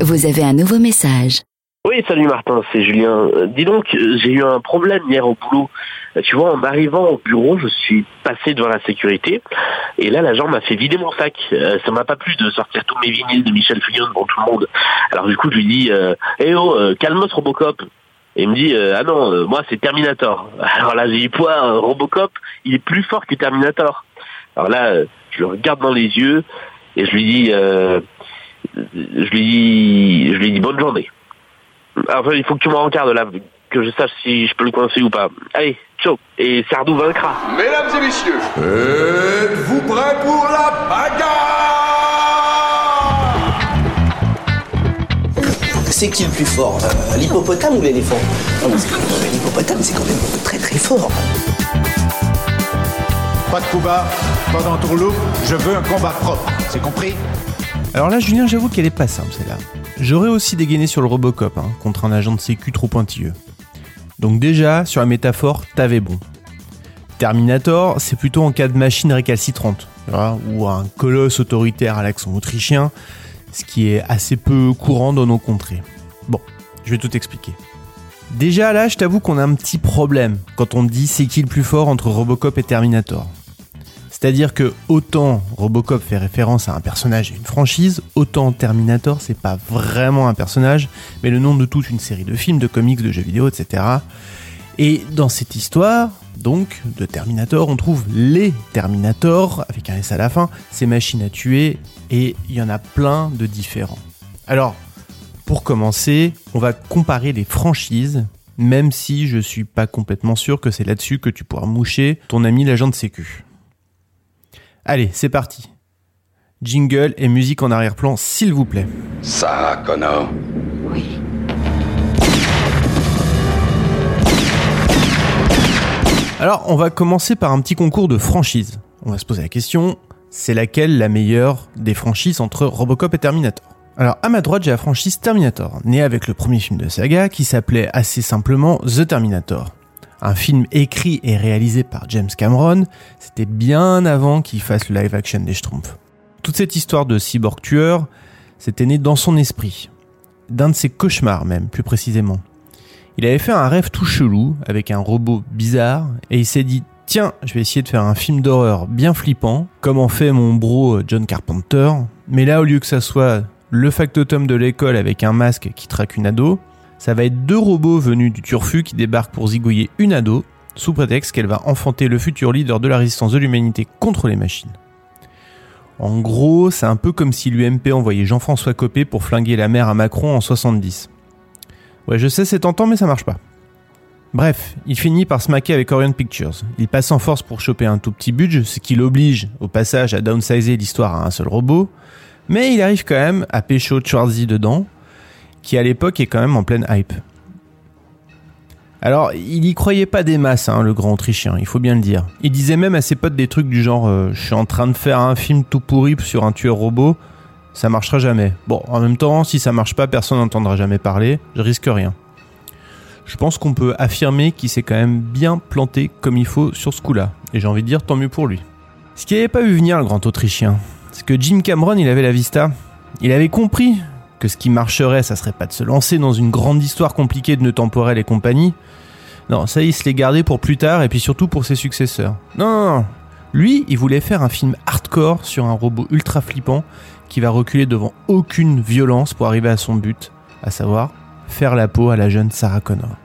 Vous avez un nouveau message. Oui, salut Martin, c'est Julien. Euh, dis donc, j'ai eu un problème hier au boulot. Euh, Tu vois, en arrivant au bureau, je suis passé devant la sécurité et là, l'agent m'a fait vider mon sac. Euh, ça m'a pas plu de sortir tous mes vinyles de Michel Fugain devant tout le monde. Alors du coup, je lui dis, eh oh, calme-toi Robocop. Et il me dit, ah non, moi c'est Terminator. Alors là, j'ai dit, quoi, Robocop, il est plus fort que Terminator. Alors là, je le regarde dans les yeux et je lui dis, je lui dis, je lui dis bonne journée. Enfin, il faut que tu me regardes là, que je sache si je peux le coincer ou pas. Allez, ciao. Et Sardou vaincra. Mesdames et messieurs, êtes-vous prêts pour la bagarre? C'est qui le plus fort euh, L'hippopotame ou l'éléphant? Non, parce que euh, l'hippopotame, c'est quand même très très fort. Pas de coup bas, pas d'entourloupe, je veux un combat propre, c'est compris? Alors là, Julien, j'avoue qu'elle est pas simple celle-là. J'aurais aussi dégainé sur le Robocop hein, contre un agent de sécu trop pointilleux. Donc déjà, sur la métaphore, t'avais bon. Terminator, c'est plutôt en cas de machine récalcitrante, ou un colosse autoritaire à l'accent autrichien, ce qui est assez peu courant dans nos contrées. Bon, je vais tout expliquer. Déjà là, je t'avoue qu'on a un petit problème quand on dit c'est qui le plus fort entre Robocop et Terminator. C'est-à-dire que autant Robocop fait référence à un personnage et une franchise, autant Terminator c'est pas vraiment un personnage, mais le nom de toute une série de films, de comics, de jeux vidéo, etc. Et dans cette histoire, donc, de Terminator, on trouve les Terminator, avec un S à la fin, ces machines à tuer, et il y en a plein de différents. Alors, pour commencer, on va comparer les franchises, même si je suis pas complètement sûr que c'est là-dessus que tu pourras moucher ton ami l'agent de sécu. Allez, c'est parti. Jingle et musique en arrière-plan, s'il vous plaît. Sarah Connor. Alors, on va commencer par un petit concours de franchises. On va se poser la question, c'est laquelle la meilleure des franchises entre Robocop et Terminator? Alors, à ma droite, j'ai la franchise Terminator, née avec le premier film de saga qui s'appelait assez simplement The Terminator. Un film écrit et réalisé par James Cameron, c'était bien avant qu'il fasse le live action des Schtroumpfs. Toute cette histoire de cyborg tueur, c'était né dans son esprit. D'un de ses cauchemars même, plus précisément. Il avait fait un rêve tout chelou avec un robot bizarre et il s'est dit tiens, je vais essayer de faire un film d'horreur bien flippant, comme en fait mon bro John Carpenter, mais là au lieu que ça soit le factotum de l'école avec un masque qui traque une ado, ça va être deux robots venus du turfu qui débarquent pour zigouiller une ado, sous prétexte qu'elle va enfanter le futur leader de la résistance de l'humanité contre les machines. En gros, c'est un peu comme si l'UMP envoyait Jean-François Copé pour flinguer la mère à Macron en 70. Ouais, je sais, c'est tentant, mais ça marche pas. Bref, il finit par se maquer avec Orion Pictures. Il passe en force pour choper un tout petit budget, ce qui l'oblige, au passage, à downsizer l'histoire à un seul robot. Mais il arrive quand même à pécho Schwarzy dedans, qui à l'époque est quand même en pleine hype. Alors, il y croyait pas des masses, hein, le grand Autrichien, il faut bien le dire. Il disait même à ses potes des trucs du genre euh, Je suis en train de faire un film tout pourri sur un tueur robot, ça marchera jamais. Bon, en même temps, si ça marche pas, personne n'entendra jamais parler, je risque rien. Je pense qu'on peut affirmer qu'il s'est quand même bien planté comme il faut sur ce coup-là, et j'ai envie de dire tant mieux pour lui. Ce qu'il n'avait pas vu venir, le grand Autrichien, c'est que Jim Cameron, il avait la vista. Il avait compris que ce qui marcherait, ça serait pas de se lancer dans une grande histoire compliquée de nœuds temporels et compagnie. Non, ça, il se l'est gardé pour plus tard et puis surtout pour ses successeurs. Non, non, non. Lui, il voulait faire un film hardcore sur un robot ultra flippant qui va reculer devant aucune violence pour arriver à son but, à savoir faire la peau à la jeune Sarah Connor.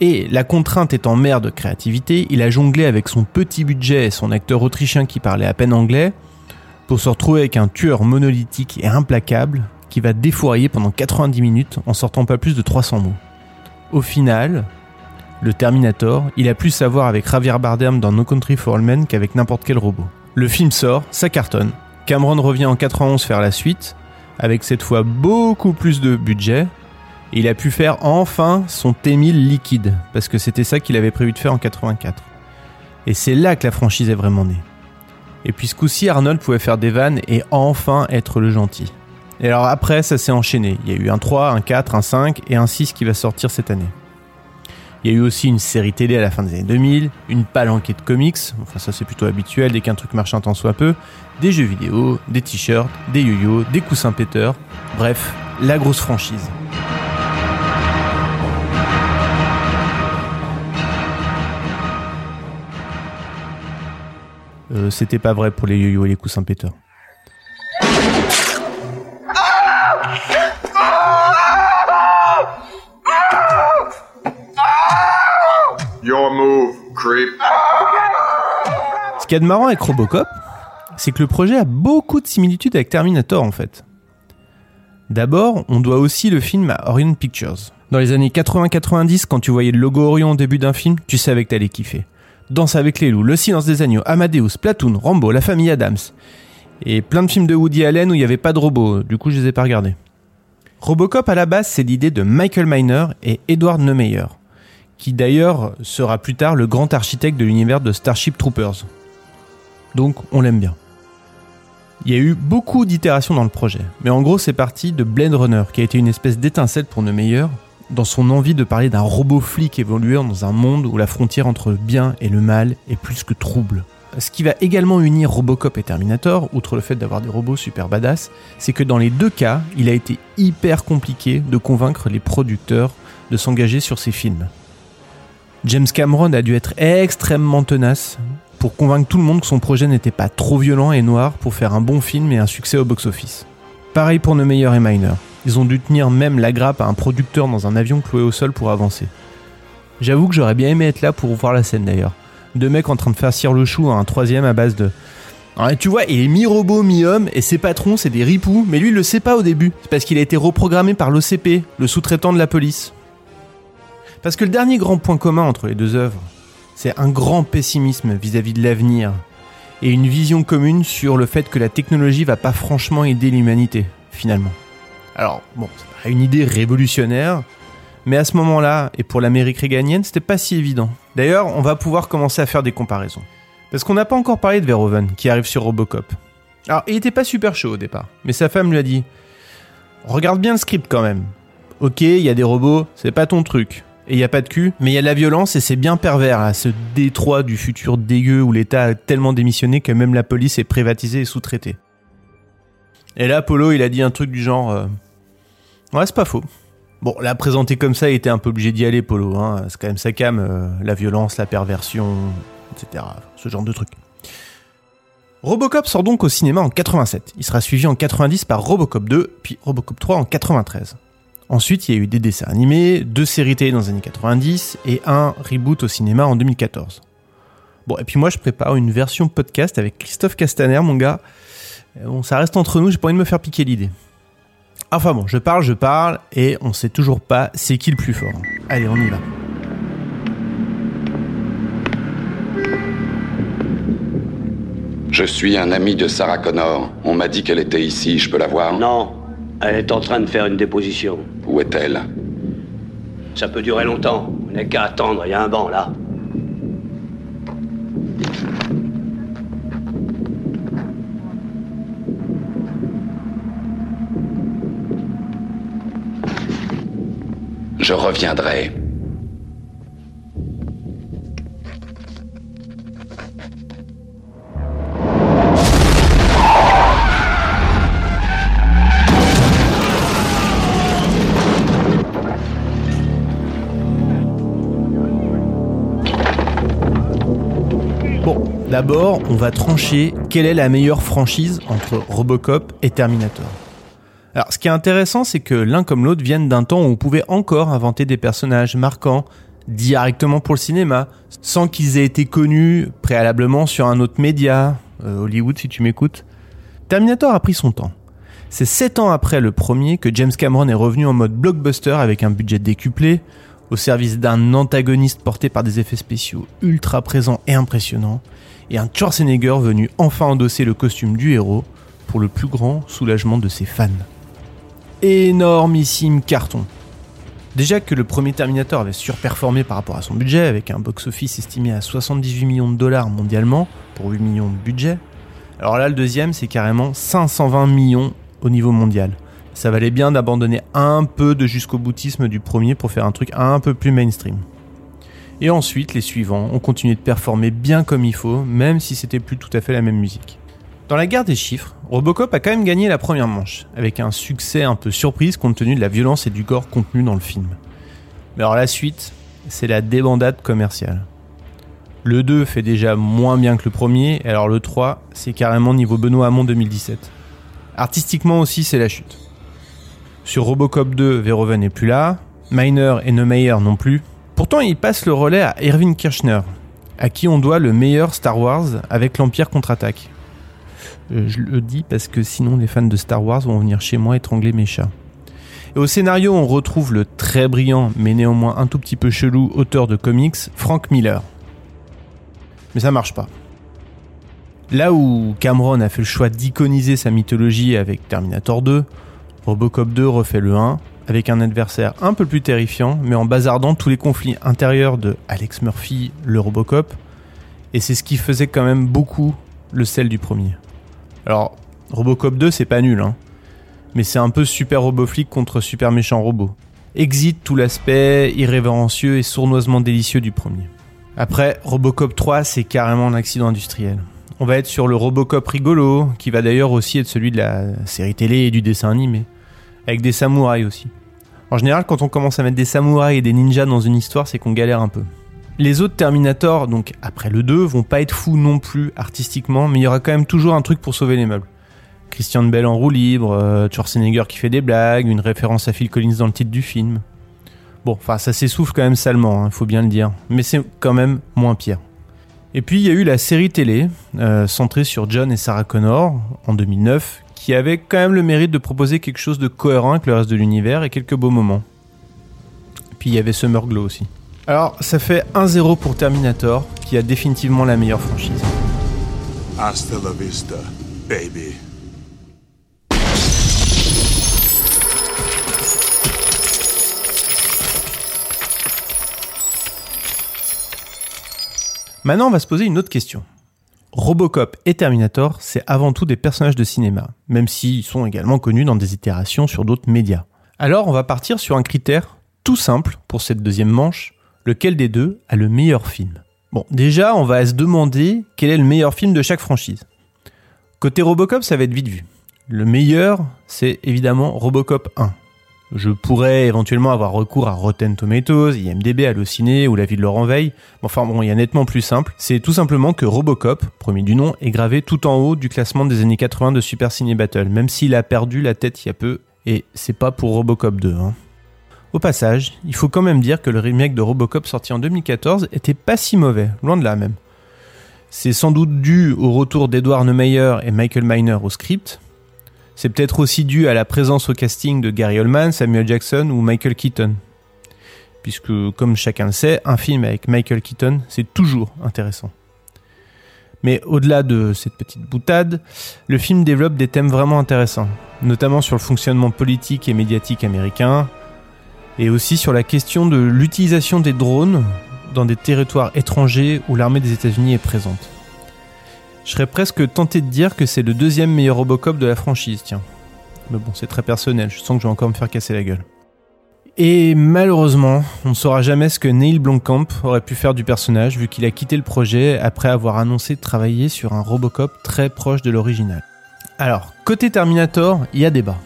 Et la contrainte étant mère de créativité, il a jonglé avec son petit budget et son acteur autrichien qui parlait à peine anglais pour se retrouver avec un tueur monolithique et implacable qui va défourailler pendant 90 minutes en sortant pas plus de 300 mots. Au final, le Terminator, il a plus à voir avec Javier Bardem dans No Country for All Men qu'avec n'importe quel robot. Le film sort, ça cartonne. Cameron revient en 91 faire la suite, avec cette fois beaucoup plus de budget. Et il a pu faire enfin son T-1000 liquide, parce que c'était ça qu'il avait prévu de faire en 84. Et c'est là que la franchise est vraiment née. Et puis ce Arnold pouvait faire des vannes et enfin être le gentil. Et alors après, ça s'est enchaîné. Il y a eu un 3, un 4, un 5 et un 6 qui va sortir cette année. Il y a eu aussi une série télé à la fin des années 2000, une palanquée de comics, enfin ça c'est plutôt habituel dès qu'un truc marche un temps soit peu, des jeux vidéo, des t-shirts, des yo-yo, des coussins péteurs, bref, la grosse franchise. Euh, C'était pas vrai pour les yo-yo et les coussins péteurs. Ce qu'il y a de marrant avec Robocop, c'est que le projet a beaucoup de similitudes avec Terminator en fait. D'abord, on doit aussi le film à Orion Pictures. Dans les années 80-90, quand tu voyais le logo Orion au début d'un film, tu savais que t'allais kiffer. Danse avec les loups, Le silence des agneaux, Amadeus, Platoon, Rambo, La famille Adams. Et plein de films de Woody Allen où il n'y avait pas de robots, du coup je les ai pas regardés. Robocop à la base, c'est l'idée de Michael Miner et Edward Neumeyer, qui d'ailleurs sera plus tard le grand architecte de l'univers de Starship Troopers. Donc on l'aime bien. Il y a eu beaucoup d'itérations dans le projet, mais en gros c'est parti de Blade Runner, qui a été une espèce d'étincelle pour Neumeyer, dans son envie de parler d'un robot flic évoluant dans un monde où la frontière entre le bien et le mal est plus que trouble. Ce qui va également unir Robocop et Terminator, outre le fait d'avoir des robots super badass, c'est que dans les deux cas, il a été hyper compliqué de convaincre les producteurs de s'engager sur ces films. James Cameron a dû être extrêmement tenace pour convaincre tout le monde que son projet n'était pas trop violent et noir pour faire un bon film et un succès au box-office. Pareil pour Neumeyer et Miner. Ils ont dû tenir même la grappe à un producteur dans un avion cloué au sol pour avancer. J'avoue que j'aurais bien aimé être là pour voir la scène d'ailleurs. Deux mecs en train de faire cire le chou à un troisième à base de... Tu vois, il est mi-robot, mi-homme, et ses patrons, c'est des ripoux, mais lui, il le sait pas au début. C'est parce qu'il a été reprogrammé par l'OCP, le sous-traitant de la police. Parce que le dernier grand point commun entre les deux œuvres, c'est un grand pessimisme vis-à-vis de l'avenir, et une vision commune sur le fait que la technologie va pas franchement aider l'humanité, finalement. Alors, bon, c'est pas une idée révolutionnaire, mais à ce moment-là, et pour l'Amérique réganienne, c'était pas si évident. D'ailleurs, on va pouvoir commencer à faire des comparaisons. Parce qu'on n'a pas encore parlé de Verhoeven, qui arrive sur Robocop. Alors, il était pas super chaud au départ, mais sa femme lui a dit Regarde bien le script quand même. Ok, il y a des robots, c'est pas ton truc. Et il y a pas de cul, mais il y a de la violence et c'est bien pervers, là, ce détroit du futur dégueu où l'État a tellement démissionné que même la police est privatisée et sous-traitée. Et là, Polo, il a dit un truc du genre euh, Ouais, c'est pas faux. Bon, la présenter comme ça, il était un peu obligé d'y aller, Polo. Hein. C'est quand même sa cam, euh, la violence, la perversion, etc. Ce genre de truc. Robocop sort donc au cinéma en 87. Il sera suivi en 90 par Robocop 2, puis Robocop 3 en 93. Ensuite, il y a eu des dessins animés, deux séries télé dans les années 90 et un reboot au cinéma en 2014. Bon, et puis moi, je prépare une version podcast avec Christophe Castaner, mon gars. Euh, Bon, ça reste entre nous, j'ai pas envie de me faire piquer l'idée. Enfin bon, je parle, je parle, et on sait toujours pas c'est qui le plus fort. Allez, on y va. Je suis un ami de Sarah Connor. On m'a dit qu'elle était ici. Je peux la voir? Non, elle est en train de faire une déposition. Où est-elle? Ça peut durer longtemps. Vous n'avez qu'à attendre, il y a un banc là. Je reviendrai. D'abord, on va trancher quelle est la meilleure franchise entre Robocop et Terminator. Alors, ce qui est intéressant, c'est que l'un comme l'autre viennent d'un temps où on pouvait encore inventer des personnages marquants directement pour le cinéma, sans qu'ils aient été connus préalablement sur un autre média, euh, Hollywood si tu m'écoutes. Terminator a pris son temps. C'est 7 ans après le premier que James Cameron est revenu en mode blockbuster avec un budget décuplé, au service d'un antagoniste porté par des effets spéciaux ultra présents et impressionnants, et un Schwarzenegger venu enfin endosser le costume du héros pour le plus grand soulagement de ses fans. Énormissime carton. Déjà que le premier Terminator avait surperformé par rapport à son budget, avec un box-office estimé à 78 millions de dollars mondialement, pour 8 millions de budget, alors là le deuxième c'est carrément 520 millions au niveau mondial. Ça valait bien d'abandonner un peu de jusqu'au boutisme du premier pour faire un truc un peu plus mainstream. Et ensuite, les suivants ont continué de performer bien comme il faut, même si c'était plus tout à fait la même musique. Dans la guerre des chiffres, Robocop a quand même gagné la première manche, avec un succès un peu surprise compte tenu de la violence et du gore contenu dans le film. Mais alors la suite, c'est la débandade commerciale. Le 2 fait déjà moins bien que le premier, alors le 3, c'est carrément niveau Benoît Hamon 2017. Artistiquement aussi, c'est la chute. Sur Robocop 2, Verhoeven n'est plus là, Miner et Neumeyer non plus. Pourtant, il passe le relais à Irving Kirchner, à qui on doit le meilleur Star Wars avec l'Empire contre-attaque. Euh, je le dis parce que sinon les fans de Star Wars vont venir chez moi étrangler mes chats. Et au scénario, on retrouve le très brillant, mais néanmoins un tout petit peu chelou auteur de comics, Frank Miller. Mais ça marche pas. Là où Cameron a fait le choix d'iconiser sa mythologie avec Terminator 2, Robocop 2 refait le 1 avec un adversaire un peu plus terrifiant, mais en bazardant tous les conflits intérieurs de Alex Murphy, le Robocop, et c'est ce qui faisait quand même beaucoup le sel du premier. Alors, Robocop 2, c'est pas nul, hein. Mais c'est un peu super roboflic contre super méchant robot. Exit tout l'aspect irrévérencieux et sournoisement délicieux du premier. Après, Robocop 3, c'est carrément un accident industriel. On va être sur le Robocop rigolo, qui va d'ailleurs aussi être celui de la série télé et du dessin animé. Avec des samouraïs aussi. En général, quand on commence à mettre des samouraïs et des ninjas dans une histoire, c'est qu'on galère un peu. Les autres Terminator, donc après le 2, vont pas être fous non plus artistiquement, mais il y aura quand même toujours un truc pour sauver les meubles. Christian Bell en roue libre, euh, Schwarzenegger qui fait des blagues, une référence à Phil Collins dans le titre du film. Bon, enfin ça s'essouffle quand même salement, il hein, faut bien le dire, mais c'est quand même moins pire. Et puis il y a eu la série télé, euh, centrée sur John et Sarah Connor, en 2009, qui avait quand même le mérite de proposer quelque chose de cohérent avec le reste de l'univers et quelques beaux moments. Puis il y avait Summer Glow aussi. Alors, ça fait 1-0 pour Terminator, qui a définitivement la meilleure franchise. Hasta la vista, baby. Maintenant, on va se poser une autre question. Robocop et Terminator, c'est avant tout des personnages de cinéma, même s'ils sont également connus dans des itérations sur d'autres médias. Alors, on va partir sur un critère tout simple pour cette deuxième manche, lequel des deux a le meilleur film? Bon, déjà, on va se demander quel est le meilleur film de chaque franchise. Côté Robocop, ça va être vite vu. Le meilleur, c'est évidemment Robocop 1. Je pourrais éventuellement avoir recours à Rotten Tomatoes, IMDB, Allociné ou La vie de Laurent Veil. Enfin bon, il y a nettement plus simple. C'est tout simplement que Robocop, premier du nom, est gravé tout en haut du classement des années 80 de Super Ciné Battle, même s'il a perdu la tête il y a peu. Et c'est pas pour Robocop 2. Hein. Au passage, il faut quand même dire que le remake de Robocop sorti en 2014 était pas si mauvais, loin de là même. C'est sans doute dû au retour d'Edward Neumeyer et Michael Miner au script. C'est peut-être aussi dû à la présence au casting de Gary Oldman, Samuel Jackson ou Michael Keaton. Puisque, comme chacun le sait, un film avec Michael Keaton, c'est toujours intéressant. Mais au-delà de cette petite boutade, le film développe des thèmes vraiment intéressants, notamment sur le fonctionnement politique et médiatique américain, et aussi sur la question de l'utilisation des drones dans des territoires étrangers où l'armée des États-Unis est présente. Je serais presque tenté de dire que c'est le deuxième meilleur Robocop de la franchise, tiens. Mais bon, c'est très personnel, je sens que je vais encore me faire casser la gueule. Et malheureusement, on ne saura jamais ce que Neil Blomkamp aurait pu faire du personnage vu qu'il a quitté le projet après avoir annoncé travailler sur un Robocop très proche de l'original. Alors, côté Terminator, il y a débat.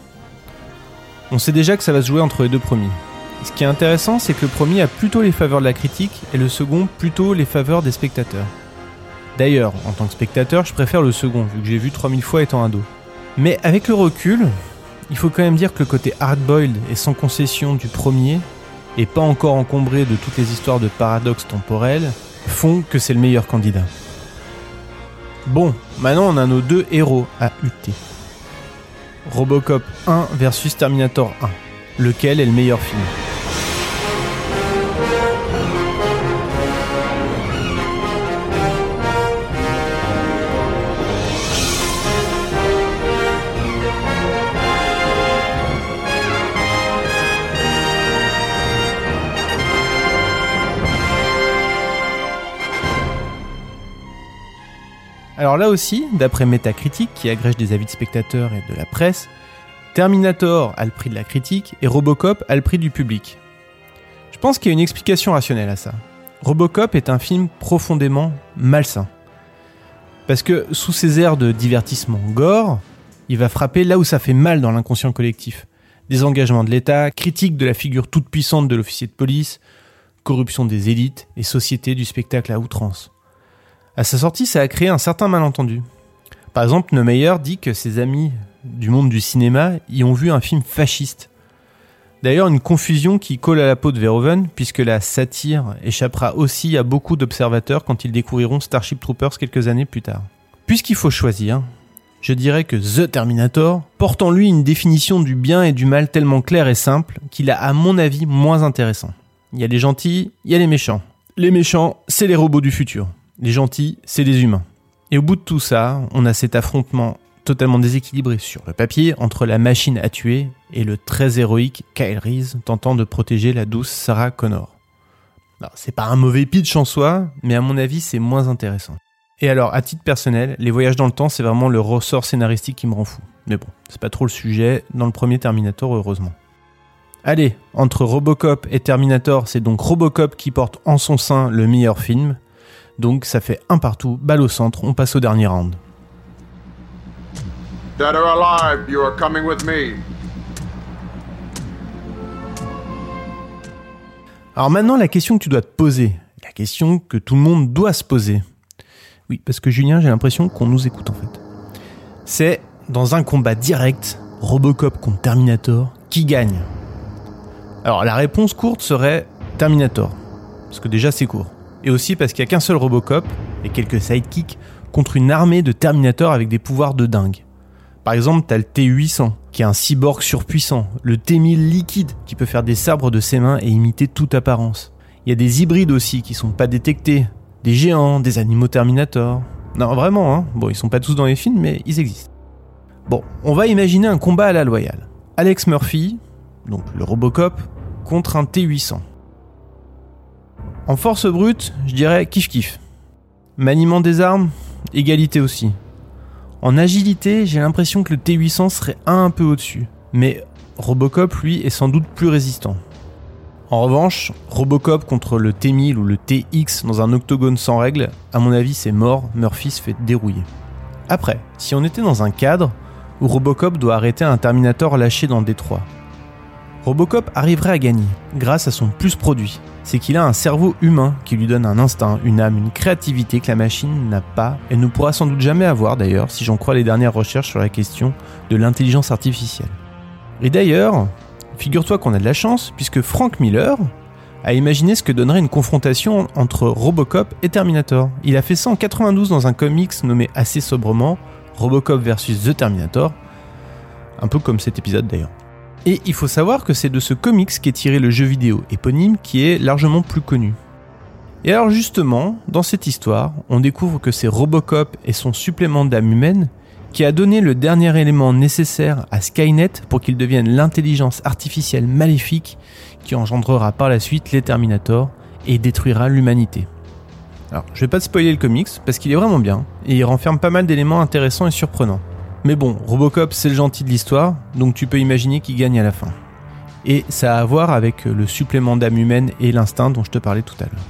On sait déjà que ça va se jouer entre les deux premiers. Ce qui est intéressant, c'est que le premier a plutôt les faveurs de la critique et le second plutôt les faveurs des spectateurs. D'ailleurs, en tant que spectateur, je préfère le second, vu que j'ai vu 3000 fois étant ado. Mais avec le recul, il faut quand même dire que le côté hard-boiled et sans concession du premier, et pas encore encombré de toutes les histoires de paradoxes temporels, font que c'est le meilleur candidat. Bon, maintenant on a nos deux héros à UT. Robocop 1 versus Terminator 1. Lequel est le meilleur film? Alors là aussi, d'après Metacritic, qui agrège des avis de spectateurs et de la presse, Terminator a le prix de la critique et Robocop a le prix du public. Je pense qu'il y a une explication rationnelle à ça. Robocop est un film profondément malsain. Parce que sous ses airs de divertissement gore, il va frapper là où ça fait mal dans l'inconscient collectif. Désengagement de l'État, critique de la figure toute puissante de l'officier de police, corruption des élites et société du spectacle à outrance. À sa sortie, ça a créé un certain malentendu. Par exemple, Neumeyer dit que ses amis du monde du cinéma y ont vu un film fasciste. D'ailleurs, une confusion qui colle à la peau de Verhoeven, puisque la satire échappera aussi à beaucoup d'observateurs quand ils découvriront Starship Troopers quelques années plus tard. Puisqu'il faut choisir, je dirais que The Terminator porte en lui une définition du bien et du mal tellement claire et simple qu'il a à mon avis moins intéressant. Il y a les gentils, il y a les méchants. Les méchants, c'est les robots du futur. Les gentils, c'est les humains. Et au bout de tout ça, on a cet affrontement totalement déséquilibré sur le papier entre la machine à tuer et le très héroïque Kyle Reese tentant de protéger la douce Sarah Connor. C'est pas un mauvais pitch en soi, mais à mon avis, c'est moins intéressant. Et alors, à titre personnel, les voyages dans le temps, c'est vraiment le ressort scénaristique qui me rend fou. Mais bon, c'est pas trop le sujet dans le premier Terminator, heureusement. Allez, entre Robocop et Terminator, c'est donc Robocop qui porte en son sein le meilleur film, donc ça fait un partout, balle au centre, on passe au dernier round. Dead or alive, you are coming with me. Alors maintenant, la question que tu dois te poser, la question que tout le monde doit se poser. Oui, parce que Julien, j'ai l'impression qu'on nous écoute en fait. C'est dans un combat direct, Robocop contre Terminator, qui gagne? Alors la réponse courte serait Terminator. Parce que déjà c'est court et aussi parce qu'il n'y a qu'un seul Robocop et quelques sidekicks contre une armée de Terminators avec des pouvoirs de dingue. Par exemple, t'as le T-800, qui est un cyborg surpuissant, le T-1000 liquide, qui peut faire des sabres de ses mains et imiter toute apparence. Il y a des hybrides aussi qui sont pas détectés, des géants, des animaux Terminator. Non, vraiment, hein. Bon, ils sont pas tous dans les films, mais ils existent. Bon, on va imaginer un combat à la loyale. Alex Murphy, donc le Robocop, contre un T-800. En force brute, je dirais kiff kiff. Maniement des armes, égalité aussi. En agilité, j'ai l'impression que le T800 serait un peu au-dessus. Mais Robocop, lui, est sans doute plus résistant. En revanche, Robocop contre le T1000 ou le TX dans un octogone sans règles, à mon avis c'est mort, Murphy se fait dérouiller. Après, si on était dans un cadre où Robocop doit arrêter un Terminator lâché dans Détroit, Robocop arriverait à gagner grâce à son plus produit, c'est qu'il a un cerveau humain qui lui donne un instinct, une âme, une créativité que la machine n'a pas et ne pourra sans doute jamais avoir d'ailleurs si j'en crois les dernières recherches sur la question de l'intelligence artificielle. Et d'ailleurs, figure-toi qu'on a de la chance puisque Frank Miller a imaginé ce que donnerait une confrontation entre Robocop et Terminator. Il a fait ça en 92 dans un comics nommé assez sobrement Robocop vs The Terminator, un peu comme cet épisode d'ailleurs. Et il faut savoir que c'est de ce comics qu'est tiré le jeu vidéo éponyme qui est largement plus connu. Et alors justement, dans cette histoire, on découvre que c'est Robocop et son supplément d'âme humaine qui a donné le dernier élément nécessaire à Skynet pour qu'il devienne l'intelligence artificielle maléfique qui engendrera par la suite les Terminators et détruira l'humanité. Alors, je vais pas te spoiler le comics parce qu'il est vraiment bien et il renferme pas mal d'éléments intéressants et surprenants. Mais bon, Robocop c'est le gentil de l'histoire, donc tu peux imaginer qu'il gagne à la fin. Et ça a à voir avec le supplément d'âme humaine et l'instinct dont je te parlais tout à l'heure.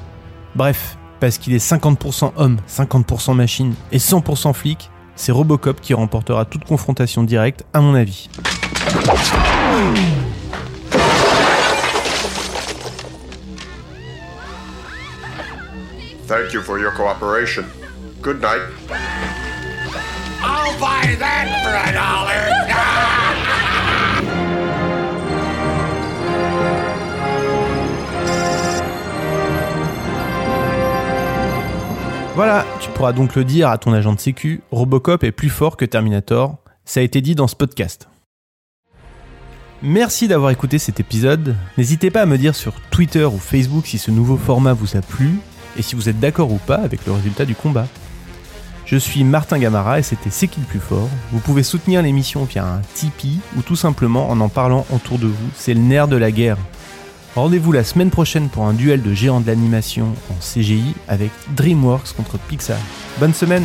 Bref, parce qu'il est 50% homme, 50% machine et 100% flic, c'est Robocop qui remportera toute confrontation directe à mon avis. Thank you for your cooperation. Good. Voilà, tu pourras donc le dire à ton agent de sécu, Robocop est plus fort que Terminator, ça a été dit dans ce podcast. Merci d'avoir écouté cet épisode. N'hésitez pas à me dire sur Twitter ou Facebook si ce nouveau format vous a plu et si vous êtes d'accord ou pas avec le résultat du combat. Je suis Martin Gamara et c'était C'est qui le plus fort. Vous pouvez soutenir l'émission via un Tipeee ou tout simplement en en parlant autour de vous. C'est le nerf de la guerre. Rendez-vous la semaine prochaine pour un duel de géants de l'animation en CGI avec DreamWorks contre Pixar. Bonne semaine